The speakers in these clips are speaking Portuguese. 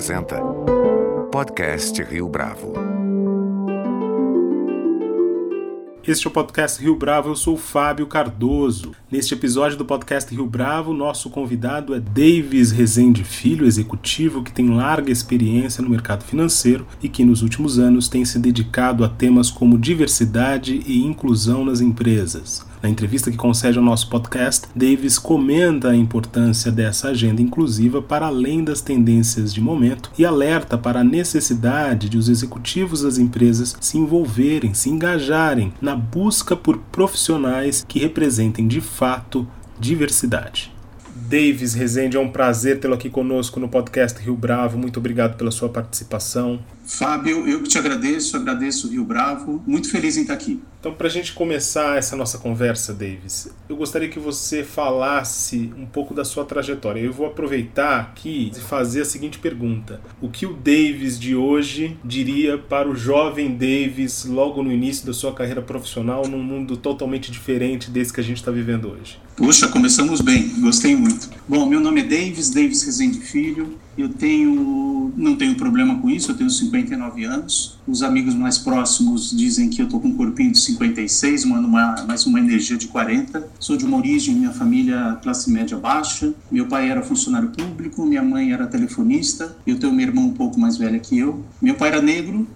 apresenta Podcast Rio Bravo. Este é o podcast Rio Bravo, eu sou Fábio Cardoso. Neste episódio do podcast Rio Bravo, nosso convidado é Davis Rezende Filho, executivo que tem larga experiência no mercado financeiro e que nos últimos anos tem se dedicado a temas como diversidade e inclusão nas empresas. Na entrevista que concede ao nosso podcast, Davis comenta a importância dessa agenda inclusiva para além das tendências de momento e alerta para a necessidade de os executivos das empresas se envolverem, se engajarem na busca por profissionais que representem de fato diversidade. Davis Rezende, é um prazer tê-lo aqui conosco no podcast Rio Bravo. Muito obrigado pela sua participação. Fábio, eu que te agradeço, agradeço o Rio Bravo. Muito feliz em estar aqui. Então, para a gente começar essa nossa conversa, Davis, eu gostaria que você falasse um pouco da sua trajetória. Eu vou aproveitar aqui e fazer a seguinte pergunta: O que o Davis de hoje diria para o jovem Davis logo no início da sua carreira profissional num mundo totalmente diferente desse que a gente está vivendo hoje? Puxa, começamos bem, gostei muito. Bom, meu nome é Davis, Davis Rezende Filho. Eu tenho, não tenho problema com isso, eu tenho 59 anos. Os amigos mais próximos dizem que eu tô com um corpinho de 56, uma, uma, mais uma energia de 40. Sou de uma origem, minha família classe média baixa. Meu pai era funcionário público, minha mãe era telefonista. Eu tenho uma irmã um pouco mais velha que eu. Meu pai era negro,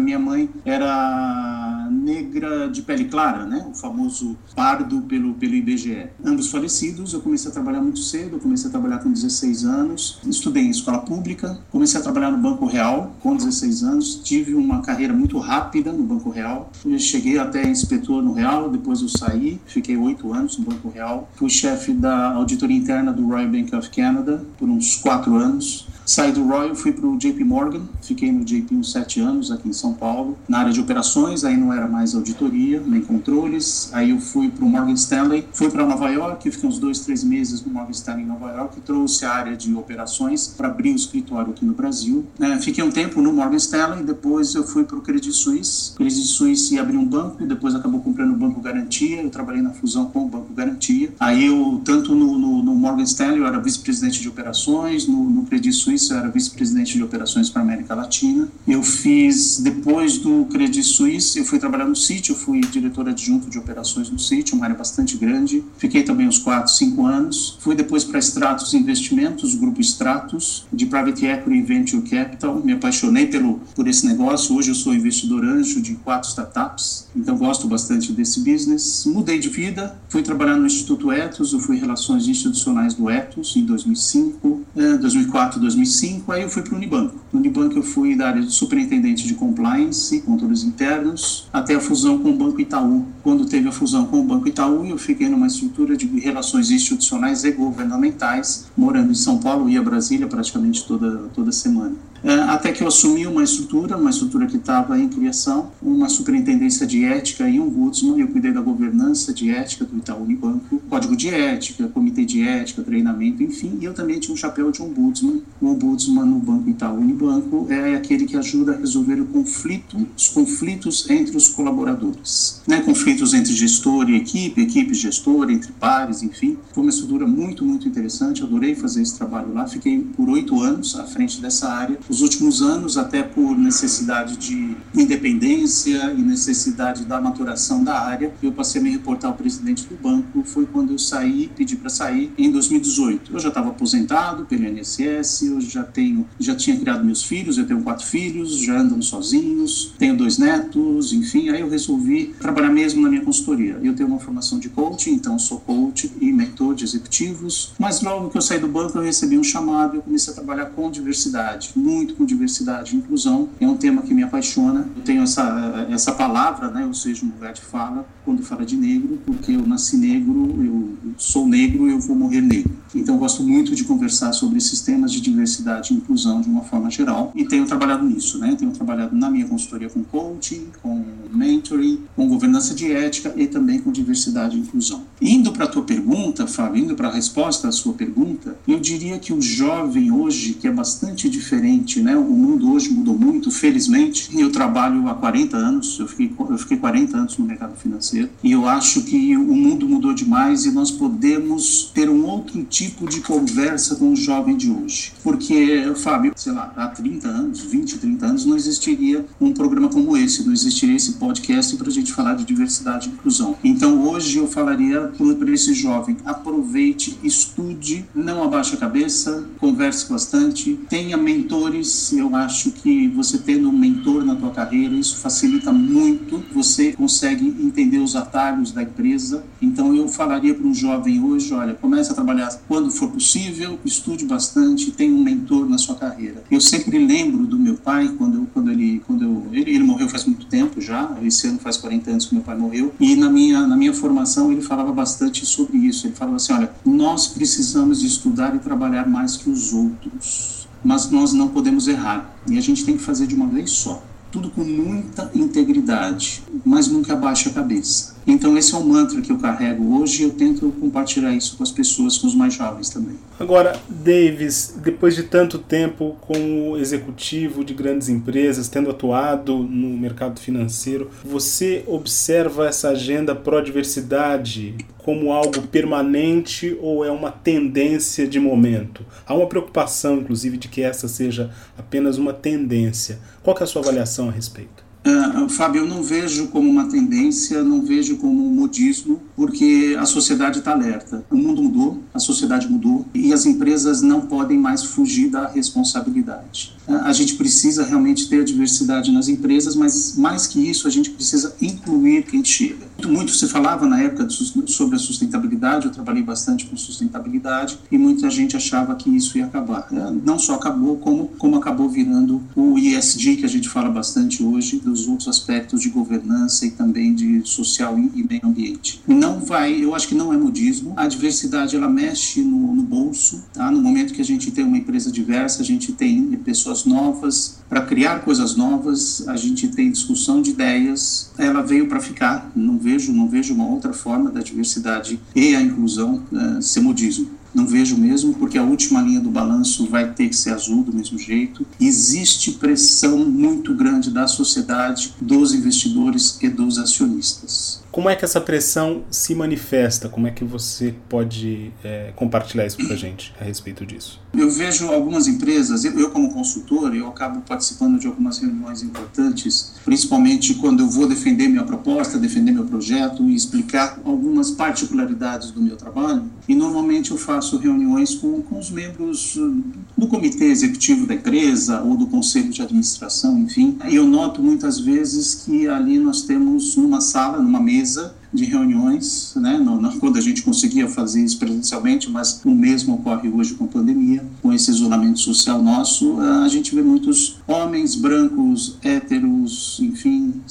minha mãe era negra de pele clara, né? O famoso pardo pelo, pelo IBGE. Ambos falecidos, eu comecei a trabalhar muito cedo, eu comecei a trabalhar com 16 anos. Estudei em escola pública, comecei a trabalhar no Banco Real com 16 anos, tive uma carreira muito rápida no Banco Real. Eu cheguei até inspetor no Real, depois eu saí, fiquei oito anos no Banco Real. Fui chefe da auditoria interna do Royal Bank of Canada por uns quatro anos. Saí do Royal, fui para o JP Morgan, fiquei no JP uns sete anos aqui em São Paulo, na área de operações, aí não era mais auditoria, nem controles. Aí eu fui para o Morgan Stanley, fui para Nova York, fiquei uns dois, três meses no Morgan Stanley em Nova York, trouxe a área de operações para abrir o escritório aqui no Brasil. É, fiquei um tempo no Morgan Stanley, depois eu fui para o Credit Suisse. Credit Suisse abriu um banco, depois acabou comprando o Banco Garantia, eu trabalhei na fusão com o Banco Garantia. Aí eu, tanto no, no, no Morgan Stanley, eu era vice-presidente de operações, no, no Credit Suisse eu era vice-presidente de operações para a América Latina. Eu fiz, depois do Credit Suisse, eu fui trabalhar no eu fui diretor adjunto de operações no Citi, uma área bastante grande. Fiquei também uns 4, 5 anos. Fui depois para Stratos Investimentos, grupo Stratos, de Private Equity Venture Capital. Me apaixonei pelo, por esse negócio. Hoje eu sou investidor anjo de quatro startups, então gosto bastante desse business. Mudei de vida, fui trabalhar no Instituto Etos, eu fui Relações Institucionais do Etos em 2005, 2004, 2005, aí eu fui para o Unibanco. No Unibanco eu fui da área de superintendente de compliance, controles internos, até a fusão com o Banco Itaú. Quando teve a fusão com o Banco Itaú, eu fiquei numa estrutura de relações institucionais e governamentais, morando em São Paulo, ia a Brasília praticamente toda, toda semana. É, até que eu assumi uma estrutura, uma estrutura que estava em criação, uma superintendência de ética e um ombudsman, eu cuidei da governança de ética do Itaú Unibanco, código de ética, comitê de ética, treinamento, enfim, e eu também tinha um chapéu de ombudsman. O ombudsman no Banco Itaú Unibanco é aquele que ajuda a resolver o conflito, os conflitos entre os colaboradores, né? conflitos entre gestor e equipe, equipe gestor, entre pares, enfim. Foi uma estrutura muito, muito interessante, adorei fazer esse trabalho lá, fiquei por oito anos à frente dessa área, os últimos anos, até por necessidade de independência e necessidade da maturação da área, eu passei a me reportar ao presidente do banco. Foi quando eu saí, pedi para sair em 2018. Eu já estava aposentado pelo INSS, eu já tenho, já tinha criado meus filhos, eu tenho quatro filhos, já andam sozinhos, tenho dois netos, enfim. Aí eu resolvi trabalhar mesmo na minha consultoria. Eu tenho uma formação de coaching, então sou coach e mentor de executivos. Mas logo que eu saí do banco, eu recebi um chamado e eu comecei a trabalhar com diversidade, muito muito com diversidade e inclusão. É um tema que me apaixona. Eu tenho essa, essa palavra, né, ou seja, lugar de fala, quando fala de negro, porque eu nasci negro, eu sou negro eu vou morrer negro. Então, gosto muito de conversar sobre esses temas de diversidade e inclusão de uma forma geral e tenho trabalhado nisso, né? Tenho trabalhado na minha consultoria com coaching, com mentoring, com governança de ética e também com diversidade e inclusão. Indo para a tua pergunta, Fábio, indo para a resposta à sua pergunta, eu diria que o jovem hoje, que é bastante diferente, né? O mundo hoje mudou muito, felizmente. Eu trabalho há 40 anos, eu fiquei, eu fiquei 40 anos no mercado financeiro, e eu acho que o mundo mudou demais e nós podemos ter um outro tipo de conversa com o jovem de hoje. Porque, Fábio, sei lá, há 30 anos, 20, 30 anos, não existiria um programa como esse, não existiria esse podcast para a gente falar de diversidade e inclusão. Então, hoje eu falaria para esse jovem: aproveite, estude, não abaixe a cabeça, converse bastante, tenha mentores. Eu acho que você tendo um mentor na tua carreira, isso facilita muito. Você consegue entender os atalhos da empresa. Então, eu falaria para um jovem hoje: olha, comece a trabalhar quando for possível, estude bastante, tenha um mentor na sua carreira. Eu sempre lembro do meu pai quando eu, quando ele quando eu, ele, ele morreu faz muito tempo já. Esse ano faz 40 anos que meu pai morreu. E na minha na minha formação ele falava bastante sobre isso. Ele falava assim: olha, nós precisamos estudar e trabalhar mais que os outros, mas nós não podemos errar. E a gente tem que fazer de uma vez só. Tudo com muita integridade, mas nunca abaixa a cabeça. Então esse é o mantra que eu carrego hoje e eu tento compartilhar isso com as pessoas, com os mais jovens também. Agora, Davis, depois de tanto tempo como executivo de grandes empresas, tendo atuado no mercado financeiro, você observa essa agenda pró-diversidade como algo permanente ou é uma tendência de momento? Há uma preocupação, inclusive, de que essa seja apenas uma tendência. Qual é a sua avaliação a respeito? Uh, Fábio, eu não vejo como uma tendência, não vejo como um modismo, porque a sociedade está alerta. O mundo mudou, a sociedade mudou e as empresas não podem mais fugir da responsabilidade. Uh, a gente precisa realmente ter diversidade nas empresas, mas mais que isso, a gente precisa incluir quem chega. Muito, muito se falava na época sobre a sustentabilidade, eu trabalhei bastante com sustentabilidade e muita gente achava que isso ia acabar. Uh, não só acabou, como, como acabou virando o ESG, que a gente fala bastante hoje, do os outros aspectos de governança e também de social e meio ambiente. Não vai, eu acho que não é modismo. A diversidade ela mexe no, no bolso, tá? No momento que a gente tem uma empresa diversa, a gente tem pessoas novas para criar coisas novas, a gente tem discussão de ideias. Ela veio para ficar. Não vejo, não vejo uma outra forma da diversidade e a inclusão uh, ser modismo. Não vejo mesmo, porque a última linha do balanço vai ter que ser azul do mesmo jeito. Existe pressão muito grande da sociedade, dos investidores e dos acionistas. Como é que essa pressão se manifesta? Como é que você pode é, compartilhar isso para a gente a respeito disso? Eu vejo algumas empresas, eu, como consultor, eu acabo participando de algumas reuniões importantes, principalmente quando eu vou defender minha proposta, defender meu projeto e explicar algumas particularidades do meu trabalho. E normalmente eu faço reuniões com, com os membros uh, do comitê executivo da empresa ou do conselho de administração, enfim. Eu noto muitas vezes que ali nós temos numa sala, numa mesa, de reuniões, né, no, no, quando a gente conseguia fazer isso presencialmente, mas o mesmo ocorre hoje com a pandemia, com esse isolamento social nosso, a gente vê muitos homens brancos, héteros, enfim,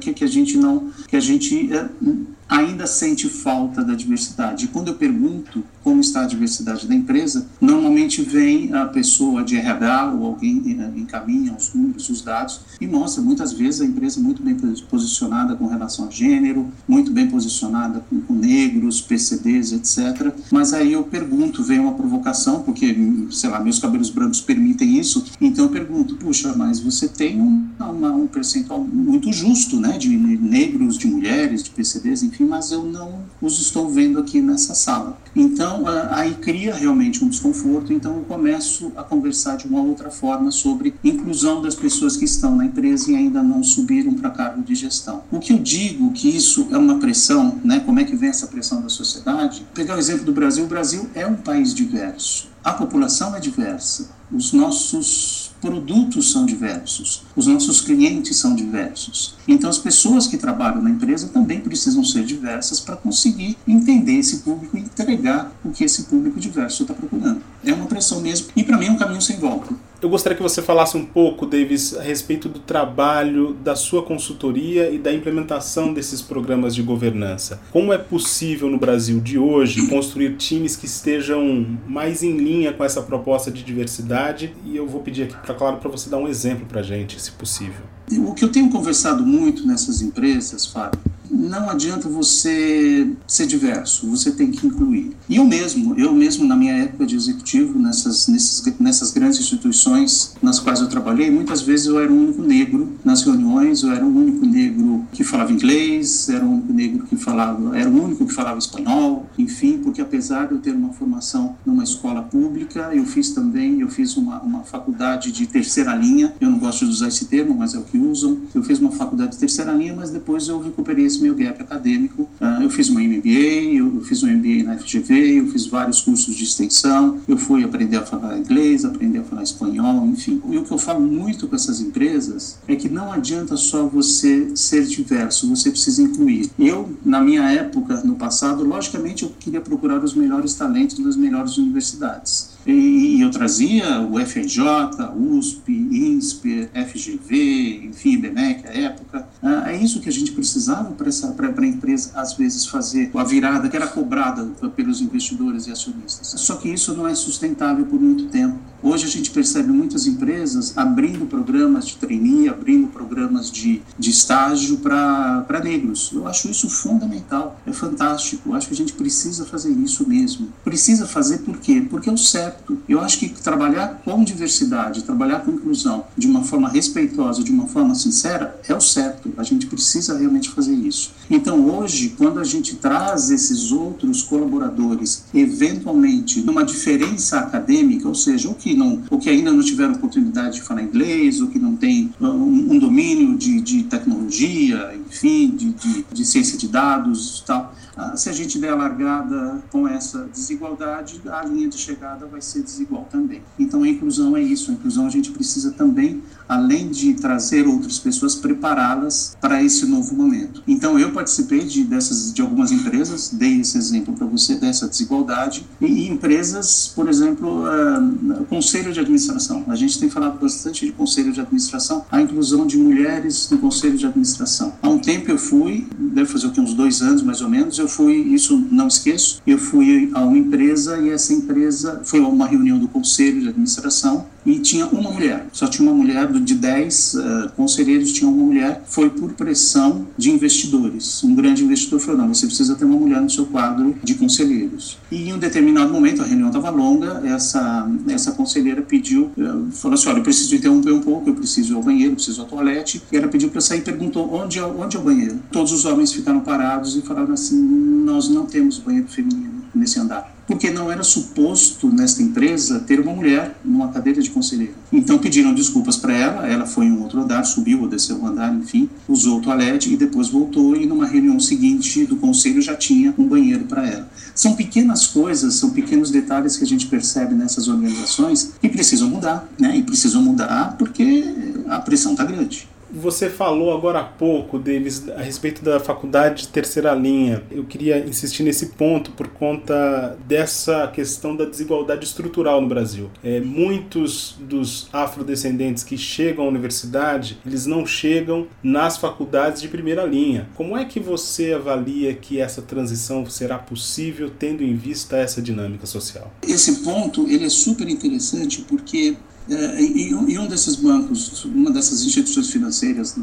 que, que a gente não, que a gente é, ainda sente falta da diversidade. E quando eu pergunto como está a diversidade da empresa, normalmente vem a pessoa de RH ou alguém eh, encaminha os números, os dados e mostra muitas vezes a empresa muito bem posicionada com relação a gênero, muito bem posicionada com, com negros, PCDs, etc. Mas aí eu pergunto, vem uma provocação, porque, sei lá, meus cabelos brancos permitem isso, então eu pergunto, puxa, mas você tem um, uma, um percentual muito justo, né, de negros, de mulheres, de PCDs, enfim, mas eu não os estou vendo aqui nessa sala. Então, aí cria realmente um desconforto, então eu começo a conversar de uma outra forma sobre inclusão das pessoas que estão na empresa e ainda não subiram para cargo de gestão. O que eu digo que isso é uma pressão, né? Como é que vem essa pressão da sociedade? pegar o exemplo do Brasil, o Brasil é um país diverso. A população é diversa. Os nossos produtos são diversos, os nossos clientes são diversos. Então, as pessoas que trabalham na empresa também precisam ser diversas para conseguir entender esse público e entregar o que esse público diverso está procurando. É uma pressão mesmo, e para mim é um caminho sem volta. Eu gostaria que você falasse um pouco, Davis, a respeito do trabalho da sua consultoria e da implementação desses programas de governança. Como é possível no Brasil de hoje construir times que estejam mais em linha com essa proposta de diversidade? E eu vou pedir aqui, para claro, para você dar um exemplo para a gente, se possível. O que eu tenho conversado muito nessas empresas, Fábio, não adianta você ser diverso, você tem que incluir. E eu mesmo, eu mesmo na minha época de executivo, nessas, nessas, nessas grandes instituições nas quais eu trabalhei, muitas vezes eu era o único negro nas reuniões, eu era o único negro que falava inglês, era o único negro que falava, era o único que falava espanhol, enfim, porque apesar de eu ter uma formação numa escola pública, eu fiz também, eu fiz uma, uma faculdade de terceira linha, eu não gosto de usar esse termo, mas é o que usam, eu fiz uma faculdade de terceira linha, mas depois eu recuperei esse meu gap acadêmico. Uh, eu fiz uma MBA, eu, fiz um MBA na FGV, eu fiz vários cursos de extensão, eu fui aprender a falar inglês, aprender a falar espanhol, enfim. E o que eu falo muito com essas empresas é que não adianta só você ser diverso, você precisa incluir. Eu, na minha época, no passado, logicamente eu queria procurar os melhores talentos das melhores universidades. E, eu trazia o FRJ, USP, INSPER, FGV, enfim, IBMEC, à época. Ah, é isso que a gente precisava para a empresa, às vezes, fazer a virada que era cobrada pelos investidores e acionistas. Só que isso não é sustentável por muito tempo. Hoje a gente percebe muitas empresas abrindo programas de trainee, abrindo programas de, de estágio para negros. Eu acho isso fundamental, é fantástico. Eu acho que a gente precisa fazer isso mesmo. Precisa fazer por quê? Porque é o certo. Eu acho que trabalhar com diversidade, trabalhar com inclusão de uma forma respeitosa, de uma forma sincera, é o certo. A gente precisa realmente fazer isso. Então hoje, quando a gente traz esses outros colaboradores, eventualmente numa diferença acadêmica, ou seja, o que não, ou que ainda não tiveram oportunidade de falar inglês, ou que não tem um, um domínio de, de, tecnologia, enfim, de, de, de ciência de dados e tal. Ah, se a gente der a largada com essa desigualdade, a linha de chegada vai ser desigual também. Então a inclusão é isso, a inclusão a gente precisa também, além de trazer outras pessoas, prepará-las para esse novo momento. Então eu participei de, dessas, de algumas empresas, dei esse exemplo para você dessa desigualdade, e, e empresas, por exemplo, uh, conselho de administração. A gente tem falado bastante de conselho de administração, a inclusão de mulheres no conselho de administração. Há um tempo eu fui, deve fazer o que, uns dois anos mais ou menos, eu fui, isso não esqueço, eu fui a uma empresa e essa empresa foi uma reunião do conselho de administração e tinha uma mulher, só tinha uma mulher, de 10 uh, eh, conselheiros tinha uma mulher, foi por pressão de investidores. Um grande investidor falou, não, você precisa ter uma mulher no seu quadro de conselheiros. E em um determinado momento, a reunião estava longa, essa, essa conselheira pediu, uh, falou assim, olha, eu preciso interromper um pouco, eu preciso ir ao banheiro, preciso ir ao toalete, e ela pediu para sair e perguntou, onde é, onde é o banheiro? Todos os homens ficaram parados e falaram assim, nós não temos banheiro feminino nesse andar porque não era suposto nesta empresa ter uma mulher numa cadeira de conselheiro. Então pediram desculpas para ela, ela foi em um outro andar, subiu ou desceu o andar, enfim, usou o toalete e depois voltou e numa reunião seguinte do conselho já tinha um banheiro para ela. São pequenas coisas, são pequenos detalhes que a gente percebe nessas organizações que precisam mudar, né? E precisam mudar porque a pressão está grande. Você falou agora há pouco, Davis, a respeito da faculdade de terceira linha. Eu queria insistir nesse ponto por conta dessa questão da desigualdade estrutural no Brasil. É, muitos dos afrodescendentes que chegam à universidade, eles não chegam nas faculdades de primeira linha. Como é que você avalia que essa transição será possível tendo em vista essa dinâmica social? Esse ponto ele é super interessante porque é, em, em, um desses bancos, uma dessas instituições financeiras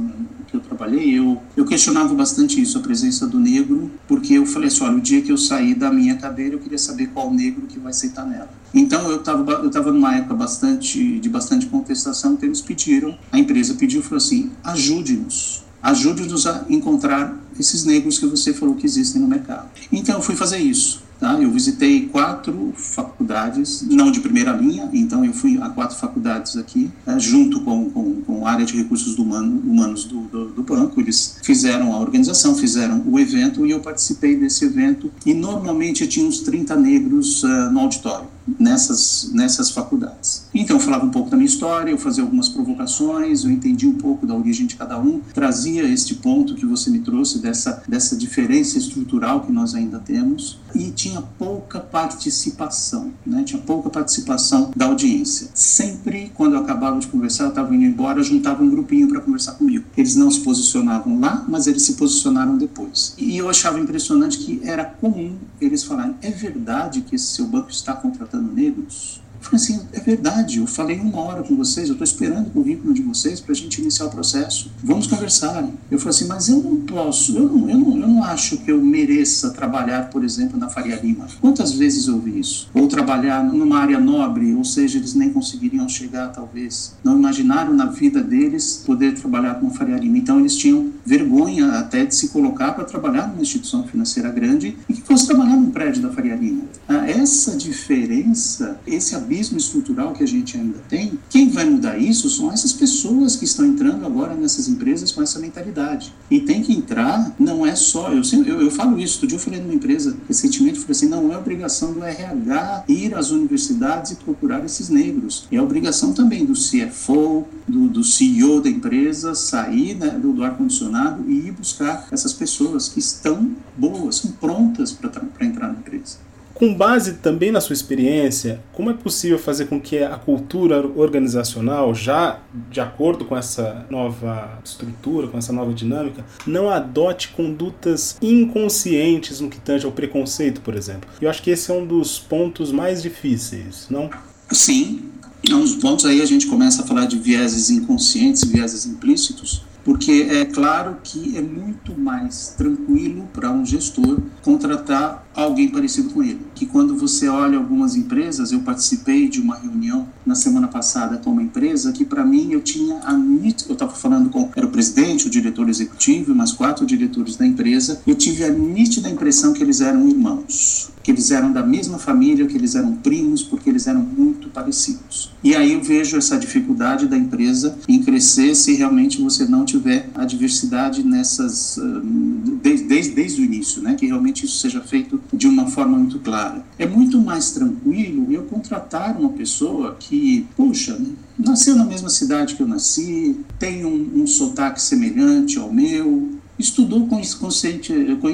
que eu trabalhei, eu, eu questionava bastante isso, a presença do negro, porque eu falei assim, olha, o dia que eu sair da minha cadeira, eu queria saber qual negro que vai sentar nela. Então eu estava eu tava numa época bastante, de bastante contestação, que eles pediram, a empresa pediu, falou assim, ajude-nos, ajude-nos a encontrar esses negros que você falou que existem no mercado. Então eu fui fazer isso. Tá? Eu visitei quatro faculdades, não de primeira linha, então eu fui a quatro faculdades aqui, né, junto com, com, com, a área de recursos do humano, humanos do, do, do, banco. Eles fizeram a organização, fizeram o evento e eu participei desse evento. E normalmente tinha uns 30 negros uh, no auditório nessas, nessas faculdades. Então eu falava um pouco da minha história, eu fazia algumas provocações, eu entendi um pouco da origem de cada um, trazia este ponto que você me trouxe dessa, dessa diferença estrutural que nós ainda temos e tinha pouca participação, né? tinha pouca participação da audiência. Sempre quando eu acabava de conversar, eu estava indo embora, juntava um grupinho para conversar comigo. Eles não se posicionavam lá, mas eles se posicionaram depois. E eu achava impressionante que era comum eles falarem: é verdade que esse seu banco está contratando negros? Eu falei assim, é verdade, eu falei uma hora com vocês, eu estou esperando o currículo de vocês para a gente iniciar o processo. Vamos conversar. Eu falei assim, mas eu não posso, eu não, eu, não, eu não acho que eu mereça trabalhar, por exemplo, na Faria Lima. Quantas vezes eu ouvi isso? Ou trabalhar numa área nobre, ou seja, eles nem conseguiriam chegar, talvez. Não imaginaram na vida deles poder trabalhar com Faria Lima. Então eles tinham vergonha até de se colocar para trabalhar numa instituição financeira grande e que fosse trabalhar num prédio da Faria Lima. Ah, essa diferença, esse estrutural que a gente ainda tem, quem vai mudar isso são essas pessoas que estão entrando agora nessas empresas com essa mentalidade. E tem que entrar, não é só, eu, eu, eu falo isso, outro dia eu falei numa empresa recentemente, falei assim, não é obrigação do RH ir às universidades e procurar esses negros. É obrigação também do CFO, do, do CEO da empresa sair né, do, do ar-condicionado e ir buscar essas pessoas que estão boas, são prontas para entrar na empresa. Com base também na sua experiência, como é possível fazer com que a cultura organizacional, já de acordo com essa nova estrutura, com essa nova dinâmica, não adote condutas inconscientes no que tange ao preconceito, por exemplo? Eu acho que esse é um dos pontos mais difíceis, não? Sim, é um dos pontos aí a gente começa a falar de vieses inconscientes, vieses implícitos, porque é claro que é muito mais tranquilo para um gestor contratar alguém parecido com ele. Que quando você olha algumas empresas, eu participei de uma reunião na semana passada com uma empresa que para mim eu tinha a eu estava falando com era o presidente, o diretor executivo e mais quatro diretores da empresa, eu tive a nítida impressão que eles eram irmãos, que eles eram da mesma família, que eles eram primos, porque eles eram muito parecidos. E aí eu vejo essa dificuldade da empresa em crescer se realmente você não tiver a diversidade nessas desde, desde, desde o início, né? Que realmente isso seja feito de uma forma muito clara. É muito mais tranquilo eu contratar uma pessoa que, puxa, nasceu na mesma cidade que eu nasci, tem um, um sotaque semelhante ao meu, estudou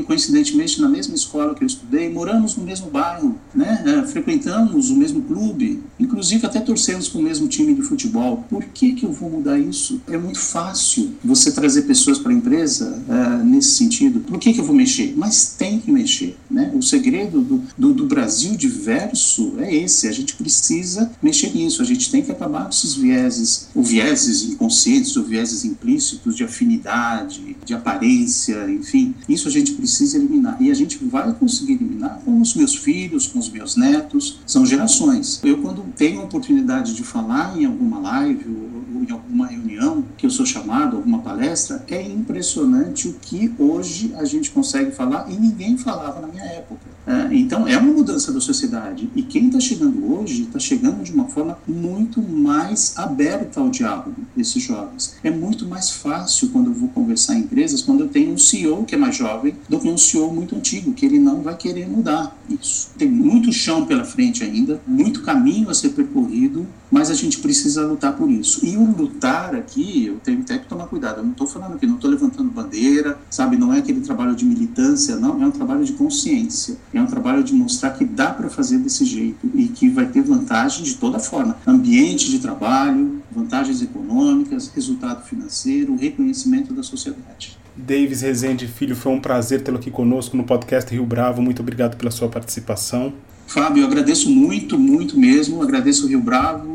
coincidentemente na mesma escola que eu estudei, moramos no mesmo bairro, né? É, frequentamos o mesmo clube, inclusive até torcemos para o mesmo time de futebol. Por que, que eu vou mudar isso? É muito fácil você trazer pessoas para a empresa é, nesse sentido. Por que, que eu vou mexer? Mas tem que mexer. Né? O segredo do, do, do Brasil diverso é esse: a gente precisa mexer nisso, a gente tem que acabar com esses vieses, ou vieses inconscientes, ou vieses implícitos de afinidade, de aparência enfim, isso a gente precisa eliminar. E a gente vai conseguir eliminar com os meus filhos, com os meus netos, são gerações. Eu, quando tenho a oportunidade de falar em alguma live ou em alguma reunião que eu sou chamado, alguma palestra, é impressionante o que hoje a gente consegue falar e ninguém falava na minha época. É, então, é uma mudança da sociedade. E quem está chegando hoje está chegando de uma forma muito mais aberta ao diálogo, esses jovens. É muito mais fácil quando eu vou conversar em empresas, quando eu tenho um CEO que é mais jovem, do que um CEO muito antigo, que ele não vai querer mudar isso. Tem muito chão pela frente ainda, muito caminho a ser percorrido, mas a gente precisa lutar por isso. E o lutar aqui, eu tenho até que tomar cuidado. Eu não estou falando aqui, não estou levantando bandeira, sabe? Não é aquele trabalho de militância, não. É um trabalho de consciência é um trabalho de mostrar que dá para fazer desse jeito e que vai ter vantagem de toda forma. Ambiente de trabalho, vantagens econômicas, resultado financeiro, reconhecimento da sociedade. Davis Rezende Filho, foi um prazer tê-lo aqui conosco no podcast Rio Bravo. Muito obrigado pela sua participação. Fábio, eu agradeço muito, muito mesmo. Agradeço o Rio Bravo